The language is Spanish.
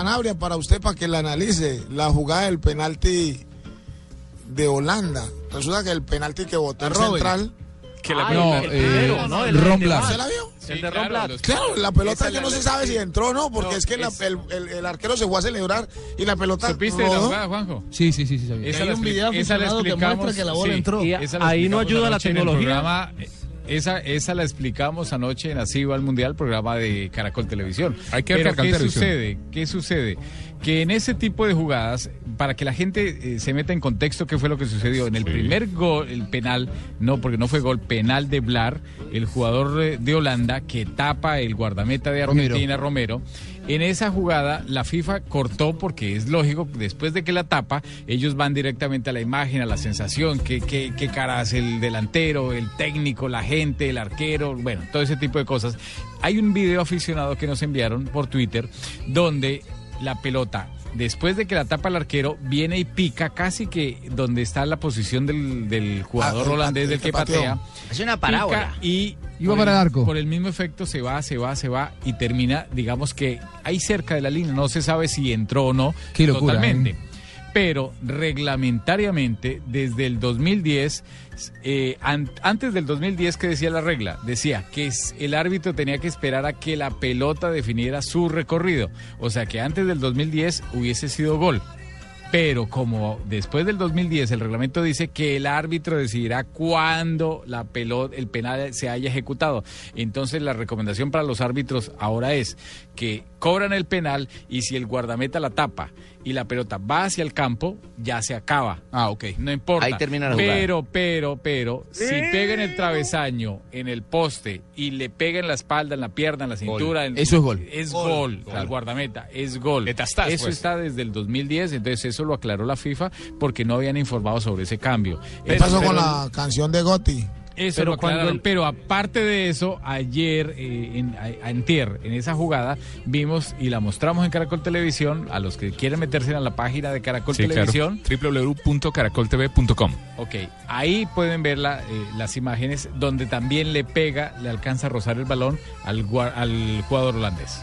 Sanabria, para usted, para que la analice, la jugada del penalti de Holanda. Resulta que el penalti que votó el central. Que la Ah, no, el- eh, ¿no? El-. ¿Se la vio? el de claro, la pelota que no se sabe si entró o no, porque No, es que la- el, el- el arquero se fue a celebrar y la pelota. ¿Supiste de la rodó. jugada, Juanjo? Sí, sí, sí, sí, sabía. Esa hay la un expli- video esa la aficionado que muestra que la bola entró. Ahí no ayuda la anoche en el tecnología. Esa, esa la explicamos anoche en Así va al Mundial, programa de Caracol Televisión. Hay que ver Pero ¿qué Televisión. sucede? ¿Qué sucede? Que en ese tipo de jugadas, para que la gente eh, se meta en contexto qué fue lo que sucedió, en el primer gol, el penal, no, porque no fue gol, penal de Blar, el jugador de Holanda que tapa el guardameta de Romero. Argentina, Romero. En esa jugada la FIFA cortó porque es lógico, después de que la tapa, ellos van directamente a la imagen, a la sensación, qué, qué, qué cara hace el delantero, el técnico, la gente, el arquero, bueno, todo ese tipo de cosas. Hay un video aficionado que nos enviaron por Twitter donde la pelota, después de que la tapa el arquero, viene y pica casi que donde está la posición del, del jugador Ah, holandés del el que patea. Es una parábola. y Iba por para el arco. Por el mismo efecto se va, se va, se va y termina, digamos que ahí cerca de la línea. No se sabe si entró o no Qué locura, totalmente. ¿eh? Pero reglamentariamente, desde el 2010, eh, an- antes del 2010, que decía la regla? Decía que el árbitro tenía que esperar a que la pelota definiera su recorrido. O sea que antes del 2010 hubiese sido gol. Pero como después del 2010 el reglamento dice que el árbitro decidirá cuándo la pelota, el penal se haya ejecutado. Entonces la recomendación para los árbitros ahora es que cobran el penal y si el guardameta la tapa y la pelota va hacia el campo, ya se acaba. Ah, ok. No importa. Ahí termina la jugada. Pero, pero, pero, si pega en el travesaño, en el poste y le pega en la espalda, en la pierna, en la cintura, en- Eso es gol. es gol, al guardameta, es gol. Metastas, eso pues. está desde el 2010, entonces eso lo aclaró la FIFA porque no habían informado sobre ese cambio. ¿Qué Eso- pasó con la canción de Gotti? Eso Pero lo cuando el- pero aparte de eso, ayer eh, en a- antier, en esa jugada vimos y la mostramos en Caracol Televisión a los que quieren meterse a la página de Caracol Sí, claro. Televisión. www.caracoltv.com. Ok, ahí pueden ver la, eh, las imágenes donde también le pega, le alcanza a rozar el balón al, al jugador holandés.